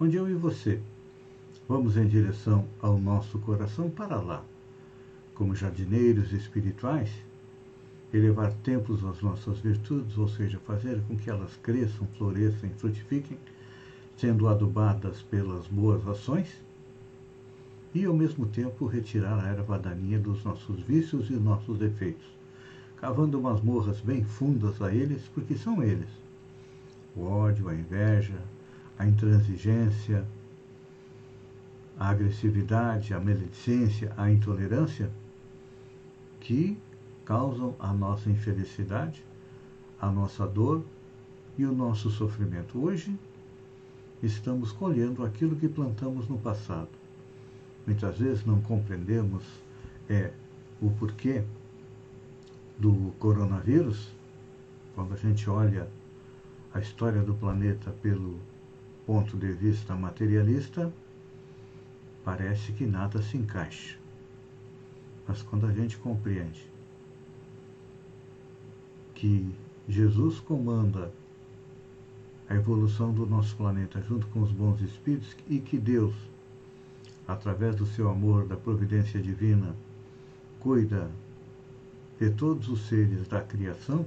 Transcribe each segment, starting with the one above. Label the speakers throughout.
Speaker 1: onde eu e você vamos em direção ao nosso coração para lá, como jardineiros espirituais, elevar templos às nossas virtudes, ou seja, fazer com que elas cresçam, floresçam e frutifiquem, sendo adubadas pelas boas ações e, ao mesmo tempo, retirar a erva daninha dos nossos vícios e nossos defeitos, cavando masmorras bem fundas a eles, porque são eles. O ódio, a inveja, a intransigência, a agressividade, a maledicência, a intolerância, que causam a nossa infelicidade, a nossa dor e o nosso sofrimento. Hoje, estamos colhendo aquilo que plantamos no passado muitas vezes não compreendemos é, o porquê do coronavírus, quando a gente olha a história do planeta pelo ponto de vista materialista, parece que nada se encaixa. Mas quando a gente compreende que Jesus comanda a evolução do nosso planeta junto com os bons espíritos e que Deus através do seu amor, da providência divina, cuida de todos os seres da criação,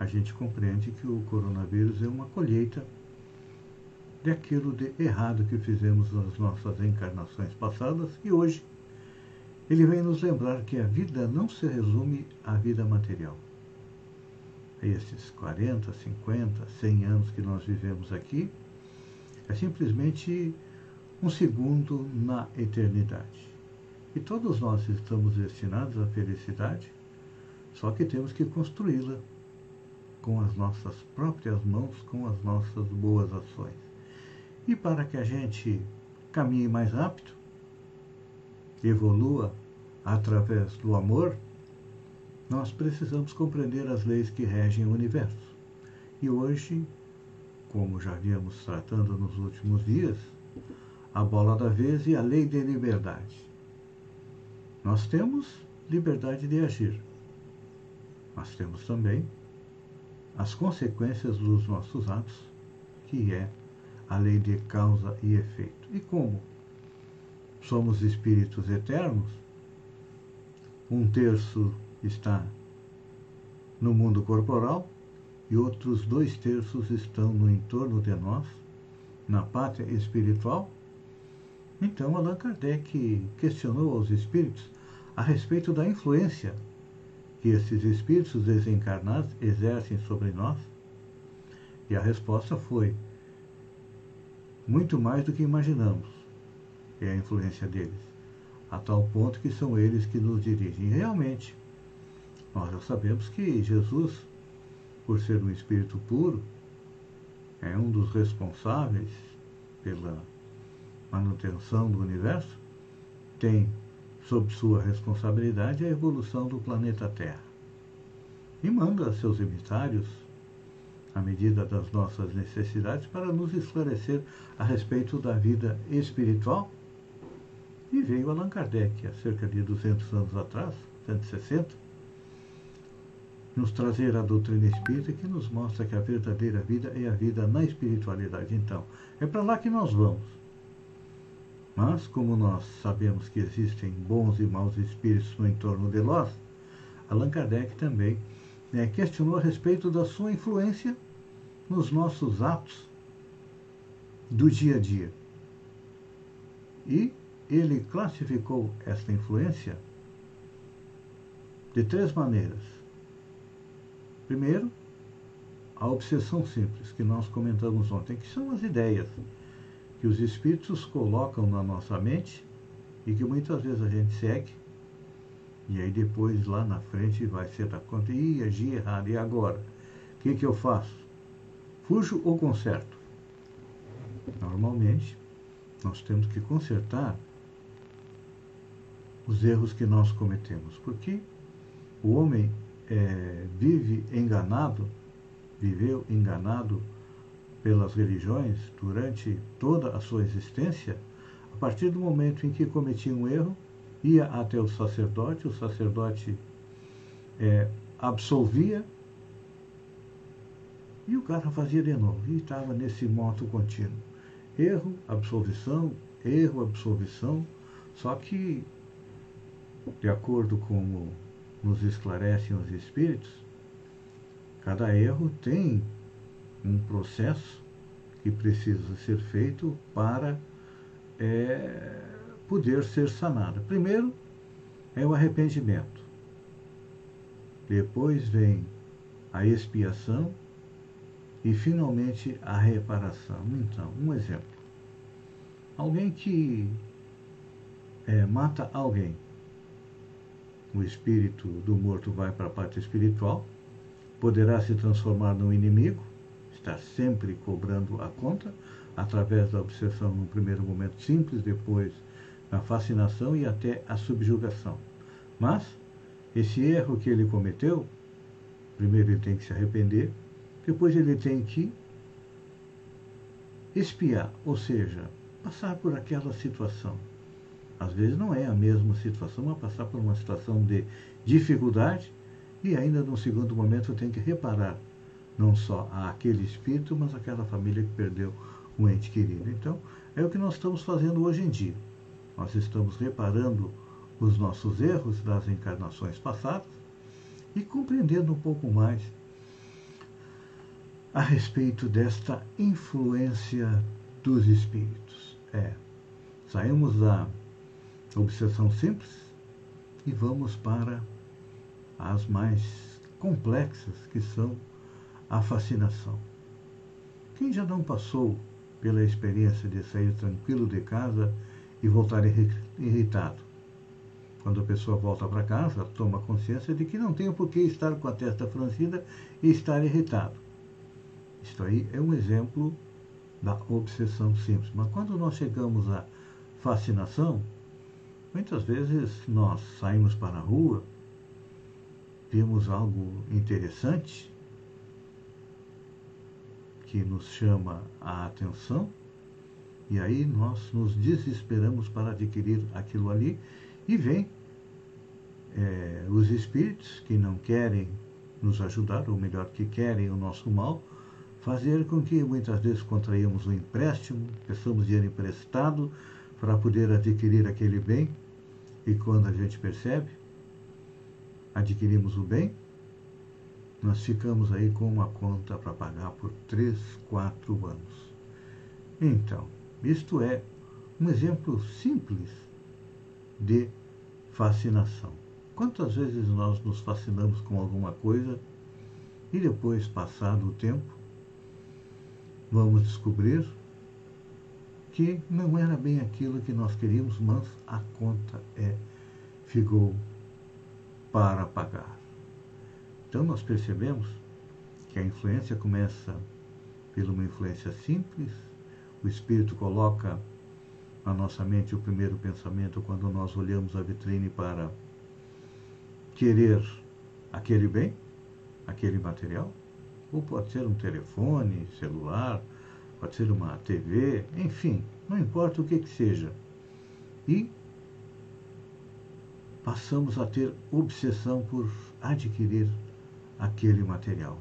Speaker 1: a gente compreende que o coronavírus é uma colheita daquilo de errado que fizemos nas nossas encarnações passadas e hoje ele vem nos lembrar que a vida não se resume à vida material. Esses 40, 50, 100 anos que nós vivemos aqui é simplesmente um segundo na eternidade. E todos nós estamos destinados à felicidade, só que temos que construí-la com as nossas próprias mãos, com as nossas boas ações. E para que a gente caminhe mais rápido, evolua através do amor, nós precisamos compreender as leis que regem o universo. E hoje, como já viemos tratando nos últimos dias, a bola da vez e a lei de liberdade. Nós temos liberdade de agir, mas temos também as consequências dos nossos atos, que é a lei de causa e efeito. E como somos espíritos eternos, um terço está no mundo corporal e outros dois terços estão no entorno de nós, na pátria espiritual então, Allan Kardec questionou aos espíritos a respeito da influência que esses espíritos desencarnados exercem sobre nós. E a resposta foi: muito mais do que imaginamos é a influência deles, a tal ponto que são eles que nos dirigem. Realmente, nós já sabemos que Jesus, por ser um espírito puro, é um dos responsáveis pela manutenção do universo, tem sob sua responsabilidade a evolução do planeta Terra. E manda seus emissários, à medida das nossas necessidades, para nos esclarecer a respeito da vida espiritual. E veio Allan Kardec, há cerca de 200 anos atrás, 160, nos trazer a doutrina espírita que nos mostra que a verdadeira vida é a vida na espiritualidade. Então, é para lá que nós vamos. Mas, como nós sabemos que existem bons e maus espíritos no entorno de nós, Allan Kardec também né, questionou a respeito da sua influência nos nossos atos do dia a dia. E ele classificou esta influência de três maneiras. Primeiro, a obsessão simples, que nós comentamos ontem, que são as ideias que os espíritos colocam na nossa mente e que muitas vezes a gente segue e aí depois lá na frente vai ser da conta, e agi errado, e agora? O que, que eu faço? Fujo ou conserto? Normalmente, nós temos que consertar os erros que nós cometemos, porque o homem é, vive enganado, viveu enganado pelas religiões durante toda a sua existência, a partir do momento em que cometia um erro, ia até o sacerdote, o sacerdote é, absolvia e o cara fazia de novo. E estava nesse moto contínuo. Erro, absolvição, erro, absolvição. Só que, de acordo com nos esclarecem os espíritos, cada erro tem um processo que precisa ser feito para é, poder ser sanado. Primeiro é o arrependimento. Depois vem a expiação e finalmente a reparação. Então, um exemplo. Alguém que é, mata alguém. O espírito do morto vai para a parte espiritual, poderá se transformar num inimigo, estar sempre cobrando a conta, através da obsessão no primeiro momento simples, depois na fascinação e até a subjugação. Mas, esse erro que ele cometeu, primeiro ele tem que se arrepender, depois ele tem que espiar, ou seja, passar por aquela situação. Às vezes não é a mesma situação, mas passar por uma situação de dificuldade e ainda num segundo momento tem que reparar não só aquele espírito, mas aquela família que perdeu um ente querido. Então, é o que nós estamos fazendo hoje em dia. Nós estamos reparando os nossos erros das encarnações passadas e compreendendo um pouco mais a respeito desta influência dos espíritos. É, saímos da obsessão simples e vamos para as mais complexas, que são a fascinação. Quem já não passou pela experiência de sair tranquilo de casa e voltar irritado? Quando a pessoa volta para casa, toma consciência de que não tem por que estar com a testa franzida e estar irritado. Isto aí é um exemplo da obsessão simples. Mas quando nós chegamos à fascinação, muitas vezes nós saímos para a rua, vemos algo interessante que nos chama a atenção, e aí nós nos desesperamos para adquirir aquilo ali, e vem é, os espíritos que não querem nos ajudar, ou melhor, que querem o nosso mal, fazer com que muitas vezes contraímos um empréstimo, peçamos dinheiro emprestado para poder adquirir aquele bem, e quando a gente percebe, adquirimos o bem, nós ficamos aí com uma conta para pagar por 3, 4 anos. Então, isto é um exemplo simples de fascinação. Quantas vezes nós nos fascinamos com alguma coisa e depois, passado o tempo, vamos descobrir que não era bem aquilo que nós queríamos, mas a conta é ficou para pagar. Então nós percebemos que a influência começa pela uma influência simples, o espírito coloca na nossa mente o primeiro pensamento quando nós olhamos a vitrine para querer aquele bem, aquele material, ou pode ser um telefone, celular, pode ser uma TV, enfim, não importa o que, que seja. E passamos a ter obsessão por adquirir aquele material.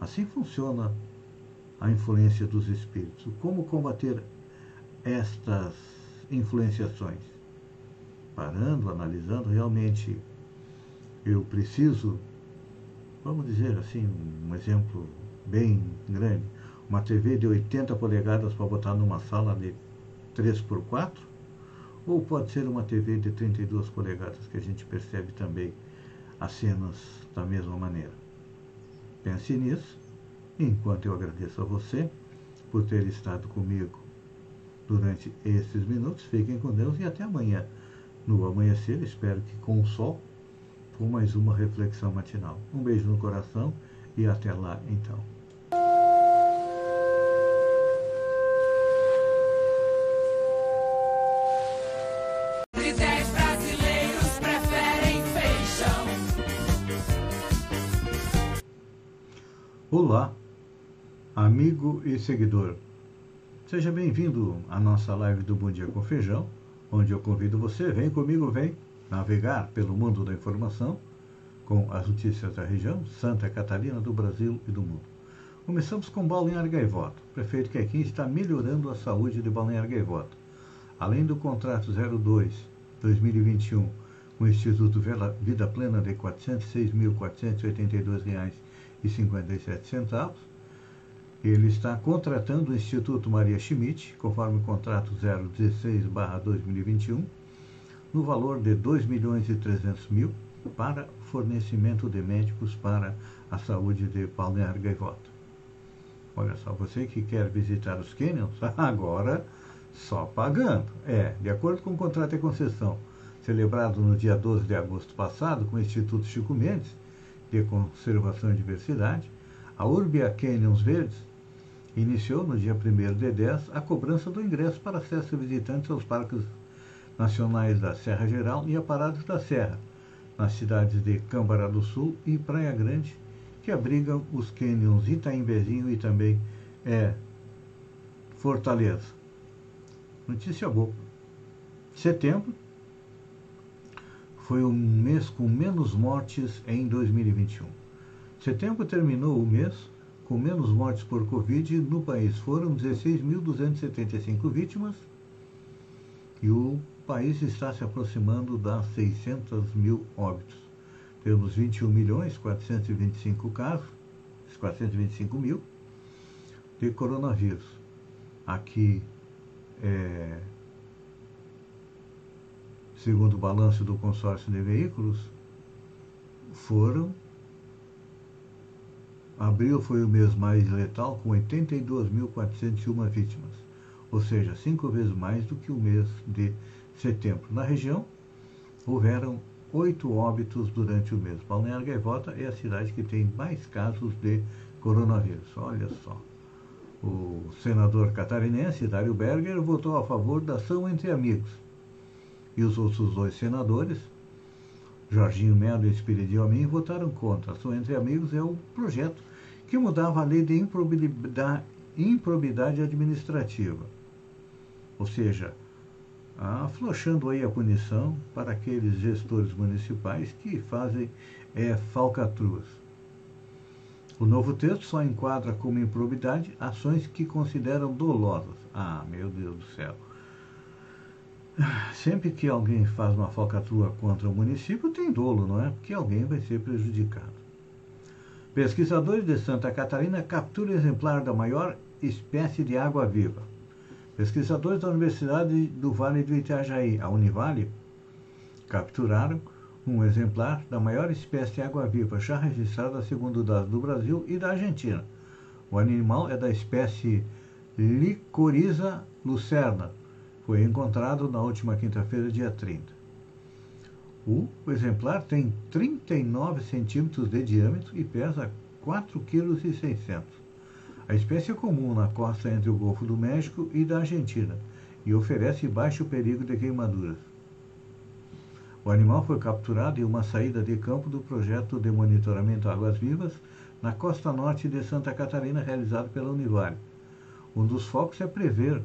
Speaker 1: Assim funciona a influência dos espíritos. Como combater estas influenciações? Parando, analisando, realmente eu preciso vamos dizer assim, um exemplo bem grande, uma TV de 80 polegadas para botar numa sala de 3 por 4 ou pode ser uma TV de 32 polegadas que a gente percebe também as cenas da mesma maneira. Pense nisso, enquanto eu agradeço a você por ter estado comigo durante esses minutos. Fiquem com Deus e até amanhã. No amanhecer, espero que com o sol com mais uma reflexão matinal. Um beijo no coração e até lá então. Amigo e seguidor. Seja bem-vindo à nossa live do Bom Dia com Feijão, onde eu convido você, vem comigo, vem navegar pelo mundo da informação com as notícias da região, Santa Catarina, do Brasil e do mundo. Começamos com Balneário Gaivota. O prefeito Quequim está melhorando a saúde de Balneário Gaivota. Além do contrato 02-2021 com o Instituto Vida Plena de R$ 406.482,00 e 57 centavos. Ele está contratando o Instituto Maria Schmidt, conforme o contrato 016-2021, no valor de 2 milhões e 300 mil para fornecimento de médicos para a saúde de Balneário Gaivota. Olha só, você que quer visitar os canyons, agora só pagando. É, de acordo com o contrato de concessão celebrado no dia 12 de agosto passado com o Instituto Chico Mendes, de Conservação e Diversidade, a Urbia Canyons Verdes iniciou no dia 1 de 10 a cobrança do ingresso para acesso visitantes aos parques nacionais da Serra Geral e a Paradas da Serra, nas cidades de Câmara do Sul e Praia Grande, que abrigam os cânions Itaimbezinho e também é, Fortaleza. Notícia boa. Setembro foi o mês com menos mortes em 2021. Setembro terminou o mês com menos mortes por Covid no país. Foram 16.275 vítimas e o país está se aproximando das 600 mil óbitos. Temos 21 milhões 425 casos, 425 mil de coronavírus. Aqui é, segundo o balanço do consórcio de veículos, foram. Abril foi o mês mais letal, com 82.401 vítimas, ou seja, cinco vezes mais do que o mês de setembro. Na região, houveram oito óbitos durante o mês. Balneário Gaivota é a cidade que tem mais casos de coronavírus. Olha só. O senador catarinense, Dário Berger, votou a favor da ação entre amigos e os outros dois senadores, Jorginho Melo e Espírito Amin, votaram contra. Só entre amigos é o projeto que mudava a lei de improbidade, administrativa. Ou seja, afrouxando aí a punição para aqueles gestores municipais que fazem é, falcatruas. O novo texto só enquadra como improbidade ações que consideram dolosas. Ah, meu Deus do céu. Sempre que alguém faz uma falcatrua contra o município, tem dolo, não é? Porque alguém vai ser prejudicado. Pesquisadores de Santa Catarina capturam exemplar da maior espécie de água-viva. Pesquisadores da Universidade do Vale do Itajaí, a Univale, capturaram um exemplar da maior espécie de água-viva já registrada segundo dados do Brasil e da Argentina. O animal é da espécie Licoriza lucerna, foi encontrado na última quinta-feira, dia 30. O exemplar tem 39 centímetros de diâmetro e pesa 4,6 kg. A espécie é comum na costa entre o Golfo do México e da Argentina e oferece baixo perigo de queimaduras. O animal foi capturado em uma saída de campo do projeto de monitoramento Águas Vivas na costa norte de Santa Catarina, realizado pela Univale. Um dos focos é prever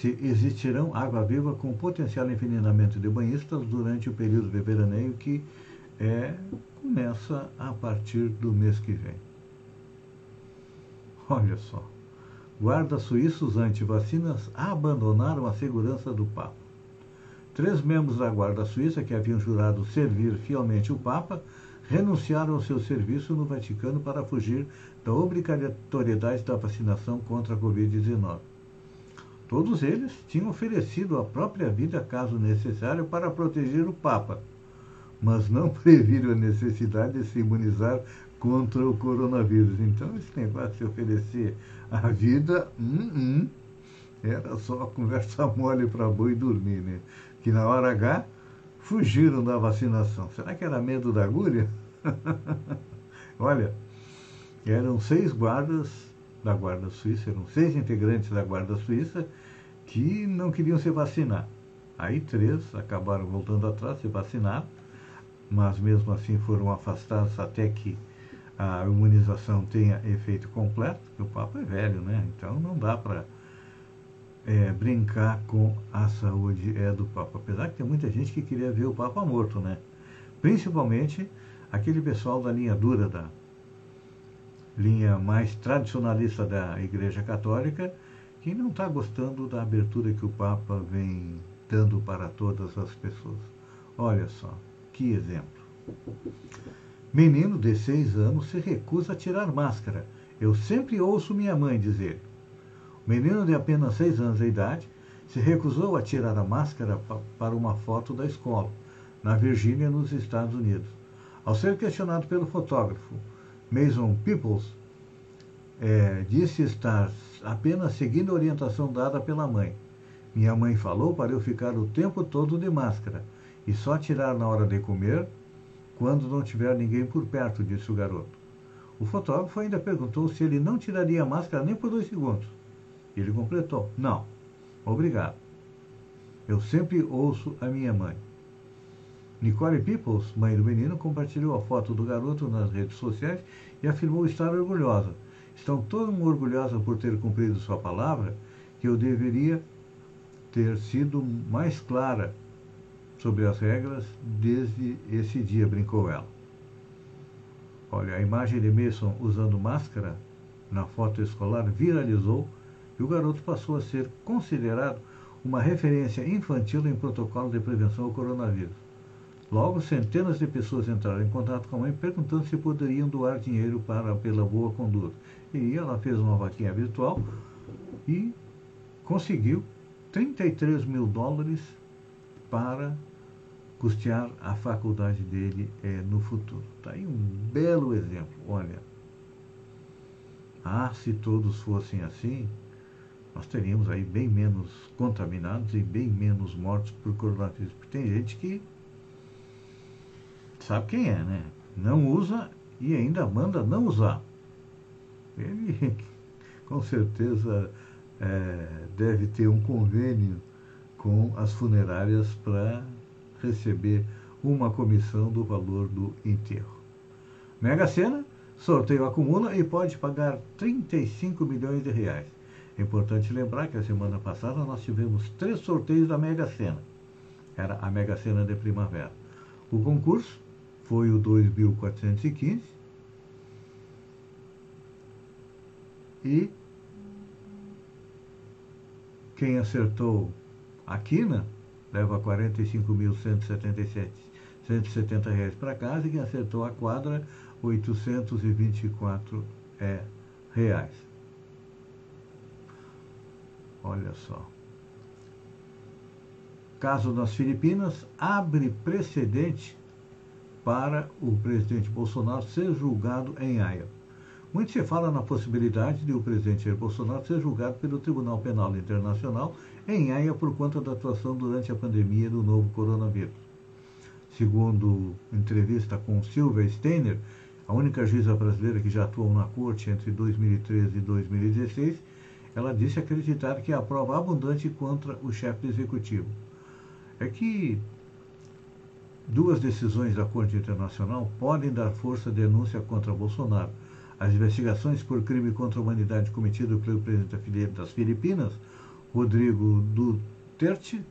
Speaker 1: se existirão água-viva com potencial envenenamento de banhistas durante o período de veraneio que é, começa a partir do mês que vem. Olha só. Guardas suíços anti-vacinas abandonaram a segurança do Papa. Três membros da Guarda Suíça que haviam jurado servir fielmente o Papa renunciaram ao seu serviço no Vaticano para fugir da obrigatoriedade da vacinação contra a Covid-19. Todos eles tinham oferecido a própria vida, caso necessário, para proteger o Papa, mas não previram a necessidade de se imunizar contra o coronavírus. Então, esse negócio de oferecer a vida, hum, hum, era só conversa mole para boi dormir, né? Que na hora H fugiram da vacinação. Será que era medo da agulha? Olha, eram seis guardas da Guarda Suíça, eram seis integrantes da Guarda Suíça que não queriam se vacinar. Aí três acabaram voltando atrás, se vacinaram, mas mesmo assim foram afastados até que a imunização tenha efeito completo, porque o Papa é velho, né? Então não dá para é, brincar com a saúde é do Papa. Apesar que tem muita gente que queria ver o Papa morto, né? Principalmente aquele pessoal da linha dura, da linha mais tradicionalista da Igreja Católica, que não está gostando da abertura que o Papa vem dando para todas as pessoas. Olha só, que exemplo. Menino de seis anos se recusa a tirar máscara. Eu sempre ouço minha mãe dizer. O menino de apenas seis anos de idade se recusou a tirar a máscara para uma foto da escola, na Virgínia, nos Estados Unidos. Ao ser questionado pelo fotógrafo Mason Peoples, é, disse estar apenas seguindo a orientação dada pela mãe. Minha mãe falou para eu ficar o tempo todo de máscara e só tirar na hora de comer quando não tiver ninguém por perto, disse o garoto. O fotógrafo ainda perguntou se ele não tiraria a máscara nem por dois segundos. Ele completou: Não, obrigado. Eu sempre ouço a minha mãe. Nicole Peoples, mãe do menino, compartilhou a foto do garoto nas redes sociais e afirmou estar orgulhosa. Estou tão orgulhosa por ter cumprido sua palavra que eu deveria ter sido mais clara sobre as regras desde esse dia, brincou ela. Olha, a imagem de Mason usando máscara na foto escolar viralizou e o garoto passou a ser considerado uma referência infantil em protocolo de prevenção ao coronavírus. Logo, centenas de pessoas entraram em contato com a mãe perguntando se poderiam doar dinheiro para pela boa conduta. E ela fez uma vaquinha virtual e conseguiu 33 mil dólares para custear a faculdade dele é, no futuro. Está aí um belo exemplo. Olha, ah, se todos fossem assim, nós teríamos aí bem menos contaminados e bem menos mortos por coronavírus. Porque tem gente que sabe quem é, né? Não usa e ainda manda não usar. Ele, com certeza, é, deve ter um convênio com as funerárias para receber uma comissão do valor do enterro. Mega Sena, sorteio acumula e pode pagar 35 milhões de reais. É importante lembrar que a semana passada nós tivemos três sorteios da Mega Sena. Era a Mega Sena de primavera. O concurso foi o 2415 e quem acertou a quina leva 45.177 reais para casa e quem acertou a quadra 824 é, reais. Olha só. Caso nas Filipinas abre precedente para o presidente Bolsonaro ser julgado em Haia. Muito se fala na possibilidade de o presidente Jair Bolsonaro ser julgado pelo Tribunal Penal Internacional em Haia por conta da atuação durante a pandemia do novo coronavírus. Segundo entrevista com Silvia Steiner, a única juíza brasileira que já atuou na corte entre 2013 e 2016, ela disse acreditar que há prova abundante contra o chefe executivo. É que duas decisões da Corte Internacional podem dar força à denúncia contra Bolsonaro. As investigações por crime contra a humanidade cometido pelo presidente das Filipinas, Rodrigo Duterte,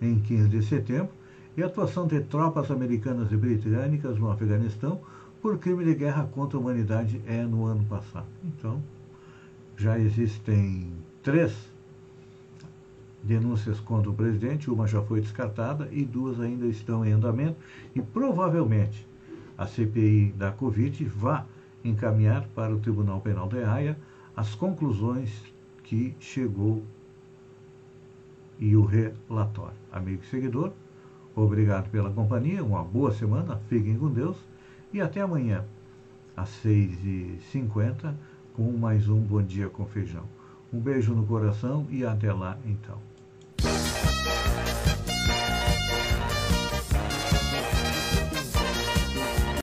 Speaker 1: em 15 de setembro, e a atuação de tropas americanas e britânicas no Afeganistão por crime de guerra contra a humanidade é no ano passado. Então, já existem três denúncias contra o presidente, uma já foi descartada e duas ainda estão em andamento e provavelmente a CPI da Covid vá encaminhar para o Tribunal Penal de Haia as conclusões que chegou e o relatório. Amigo e seguidor, obrigado pela companhia, uma boa semana, fiquem com Deus e até amanhã às 6h50 com mais um Bom Dia com Feijão. Um beijo no coração e até lá então. Bye.